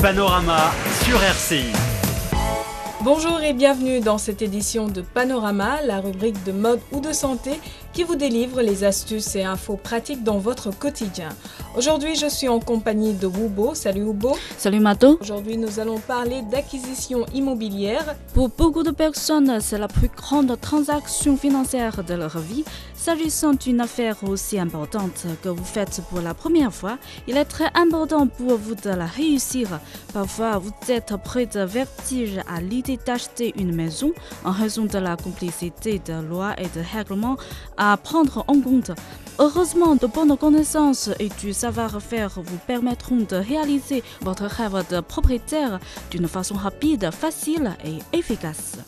Panorama sur RCI. Bonjour et bienvenue dans cette édition de Panorama, la rubrique de mode ou de santé qui vous délivre les astuces et infos pratiques dans votre quotidien. Aujourd'hui, je suis en compagnie de Wubo. Salut Wubo. Salut Mato. Aujourd'hui, nous allons parler d'acquisition immobilière. Pour beaucoup de personnes, c'est la plus grande transaction financière de leur vie. S'agissant d'une affaire aussi importante que vous faites pour la première fois, il est très important pour vous de la réussir. Parfois, vous êtes près de vertige à l'idée d'acheter une maison en raison de la complicité de lois et de règlements à prendre en compte. Heureusement, de bonnes connaissances et du savoir-faire vous permettront de réaliser votre rêve de propriétaire d'une façon rapide, facile et efficace.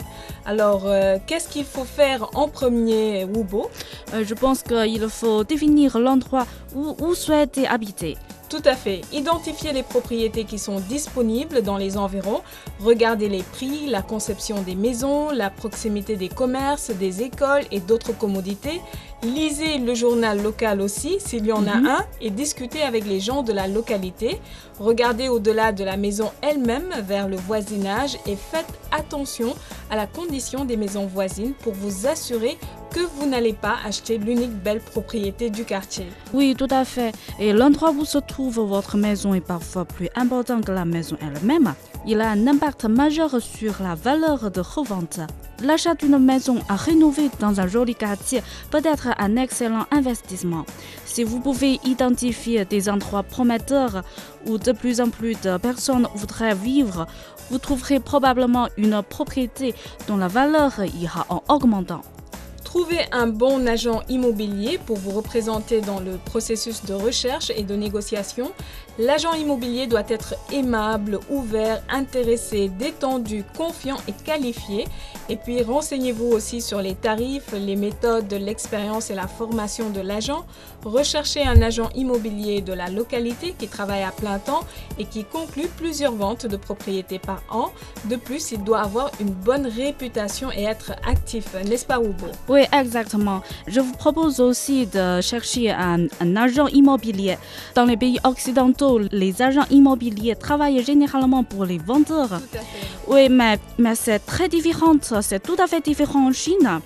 Alors, euh, qu'est-ce qu'il faut faire en premier, Wubo Euh, Je pense qu'il faut définir l'endroit où vous souhaitez habiter. Tout à fait. Identifier les propriétés qui sont disponibles dans les environs, regarder les prix, la conception des maisons, la proximité des commerces, des écoles et d'autres commodités. Lisez le journal local aussi, s'il y en a Mhm. un, et discutez avec les gens de la localité. Regardez au-delà de la maison elle-même vers le voisinage et faites attention à la condition des maisons voisines pour vous assurer que vous n'allez pas acheter l'unique belle propriété du quartier. Oui, tout à fait. Et l'endroit où se trouve votre maison est parfois plus important que la maison elle-même. Il a un impact majeur sur la valeur de revente. L'achat d'une maison à rénover dans un joli quartier peut être un excellent investissement. Si vous pouvez identifier des endroits prometteurs où de plus en plus de personnes voudraient vivre, vous trouverez probablement une propriété dont la valeur ira en augmentant. Trouvez un bon agent immobilier pour vous représenter dans le processus de recherche et de négociation. L'agent immobilier doit être aimable, ouvert, intéressé, détendu, confiant et qualifié. Et puis renseignez-vous aussi sur les tarifs, les méthodes, l'expérience et la formation de l'agent. Recherchez un agent immobilier de la localité qui travaille à plein temps et qui conclut plusieurs ventes de propriétés par an. De plus, il doit avoir une bonne réputation et être actif, n'est-ce pas Wubo Oui, exactement. Je vous propose aussi de chercher un agent immobilier. Dans les pays occidentaux, les agents immobiliers travaillent généralement pour les vendeurs. Oui, mais, mais c'est très différent. C'est tout à fait différent en Chine.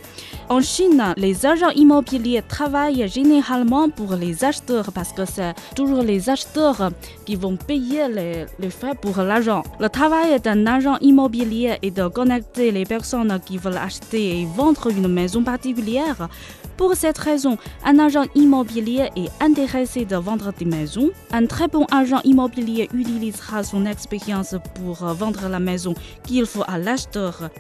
En Chine, les agents immobiliers travaillent généralement pour les acheteurs parce que c'est toujours les acheteurs qui vont payer les, les frais pour l'agent. Le travail d'un agent immobilier est de connecter les personnes qui veulent acheter et vendre une maison particulière. Pour cette raison, un agent immobilier est intéressé de vendre des maisons. Un très bon agent immobilier utilisera son expérience pour vendre la maison qu'il faut à l'acheteur.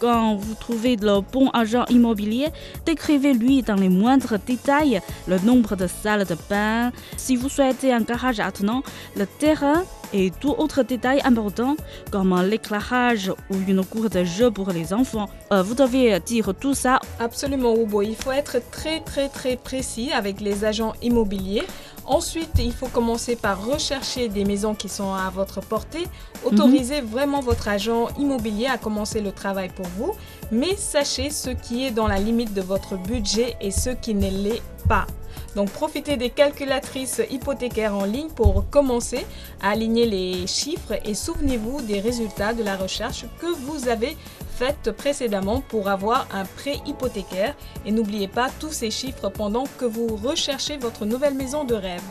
Quand vous trouvez le bon agent immobilier, décrivez-lui dans les moindres détails le nombre de salles de bain, si vous souhaitez un garage attenant, le terrain et tout autre détail important comme l'éclairage ou une cour de jeu pour les enfants. Euh, vous devez dire tout ça. Absolument, Hugo. Il faut être très très très précis avec les agents immobiliers. Ensuite, il faut commencer par rechercher des maisons qui sont à votre portée. Autorisez vraiment votre agent immobilier à commencer le travail pour vous, mais sachez ce qui est dans la limite de votre budget et ce qui ne l'est pas. Donc profitez des calculatrices hypothécaires en ligne pour commencer à aligner les chiffres et souvenez-vous des résultats de la recherche que vous avez faite précédemment pour avoir un prêt hypothécaire et n'oubliez pas tous ces chiffres pendant que vous recherchez votre nouvelle maison de rêve.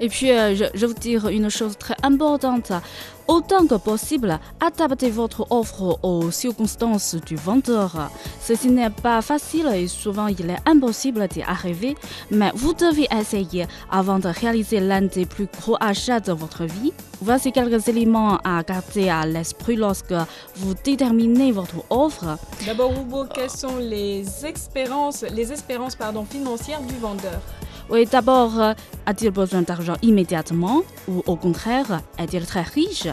Et puis, euh, je, vous dire une chose très importante. Autant que possible, adaptez votre offre aux circonstances du vendeur. Ceci n'est pas facile et souvent il est impossible d'y arriver, mais vous devez essayer avant de réaliser l'un des plus gros achats de votre vie. Voici quelques éléments à garder à l'esprit lorsque vous déterminez votre offre. D'abord, Hugo, quelles sont les espérances, les espérances pardon, financières du vendeur? Oui, d'abord, euh, a-t-il besoin d'argent immédiatement ou au contraire, est-il très riche?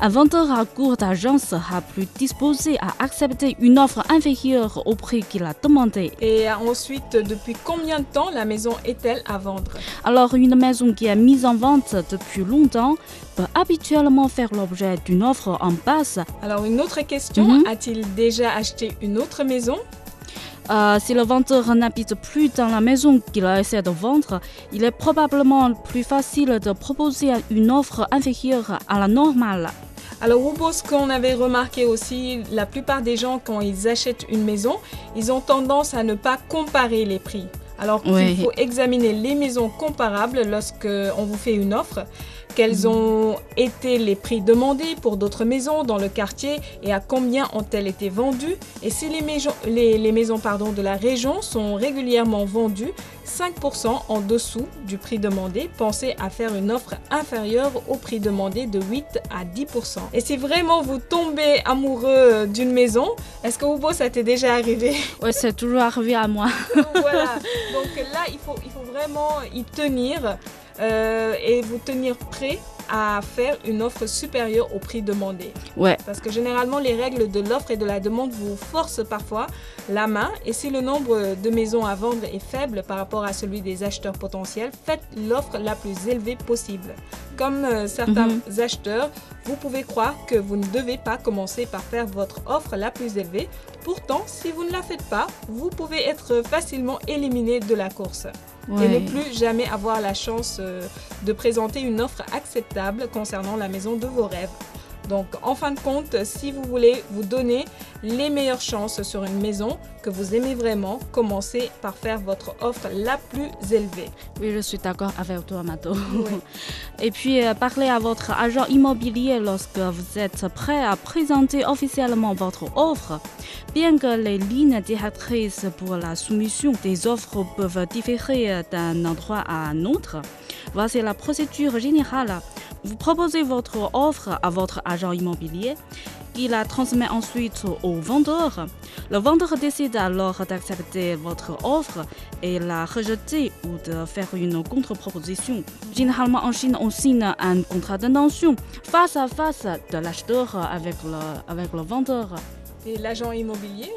Un vendeur à court d'argent sera plus disposé à accepter une offre inférieure au prix qu'il a demandé. Et ensuite, depuis combien de temps la maison est-elle à vendre? Alors, une maison qui est mise en vente depuis longtemps peut habituellement faire l'objet d'une offre en basse. Alors, une autre question, Mhm. a-t-il déjà acheté une autre maison? Euh, si le vendeur n'habite plus dans la maison qu'il essaie de vendre, il est probablement plus facile de proposer une offre inférieure à la normale. Alors, Roubo, ce qu'on avait remarqué aussi, la plupart des gens, quand ils achètent une maison, ils ont tendance à ne pas comparer les prix. Alors Oui. faut examiner les maisons comparables lorsque on vous fait une offre, quels ont été les prix demandés pour d'autres maisons dans le quartier et à combien ont-elles été vendues? Et si les maisons, les, les maisons pardon, de la région sont régulièrement vendues 5% en dessous du prix demandé, pensez à faire une offre inférieure au prix demandé de 8 à 10%. Et si vraiment vous tombez amoureux d'une maison, est-ce que Hugo, ça t'est déjà arrivé? Ouais, c'est toujours arrivé à moi. voilà. Donc là, il faut, il faut vraiment y tenir euh, et vous tenir prêt à faire une offre supérieure au prix demandé. Ouais, Parce que généralement, les règles de l'offre et de la demande vous forcent parfois la main. Et si le nombre de maisons à vendre est faible par rapport à celui des acheteurs potentiels, faites l'offre la plus élevée possible. Comme euh, certains acheteurs, vous pouvez croire que vous ne devez pas commencer par faire votre offre la plus élevée. Pourtant, si vous ne la faites pas, vous pouvez être facilement éliminé de la course et ne plus jamais avoir la chance euh, de présenter une offre acceptable concernant la maison de vos rêves. Donc, en fin de compte, si vous voulez vous donner les meilleures chances sur une maison que vous aimez vraiment, commencez par faire votre offre la plus élevée. Oui, je suis d'accord avec toi, Mato. Et puis, euh, parlez à votre agent immobilier lorsque vous êtes prêt à présenter officiellement votre offre. Bien que les lignes directrices pour la soumission des offres peuvent différer d'un endroit à un autre, voici la procédure générale. Vous proposez votre offre à votre agent immobilier qui la transmet ensuite au vendeur. Le vendeur décide alors d'accepter votre offre et la rejeter ou de faire une contre-proposition. Généralement en Chine, on signe un contrat d'intention face à face de l'acheteur avec le, avec le vendeur. Et l'agent immobilier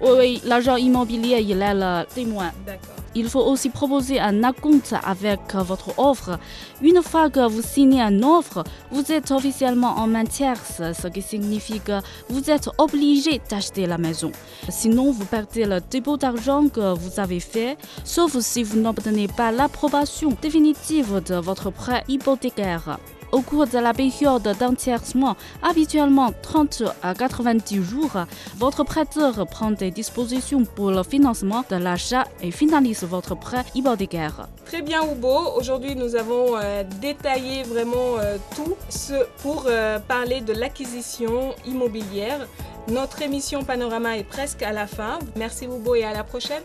ou Oui, oui, l'agent immobilier, il est le témoin. D'accord. Il faut aussi proposer un acompte avec votre offre. Une fois que vous signez une offre, vous êtes officiellement en main tierce, ce qui signifie que vous êtes obligé d'acheter la maison. Sinon, vous perdez le dépôt d'argent que vous avez fait, sauf si vous n'obtenez pas l'approbation définitive de votre prêt hypothécaire. Au cours de la période d'entièrement, habituellement 30 à 90 jours, votre prêteur prend des dispositions pour le financement de l'achat et finalise votre prêt hypothécaire. Très bien, Hugo. Aujourd'hui, nous avons euh, détaillé vraiment euh, tout ce pour euh, parler de l'acquisition immobilière. Notre émission Panorama est presque à la fin. Merci, Hugo, et à la prochaine.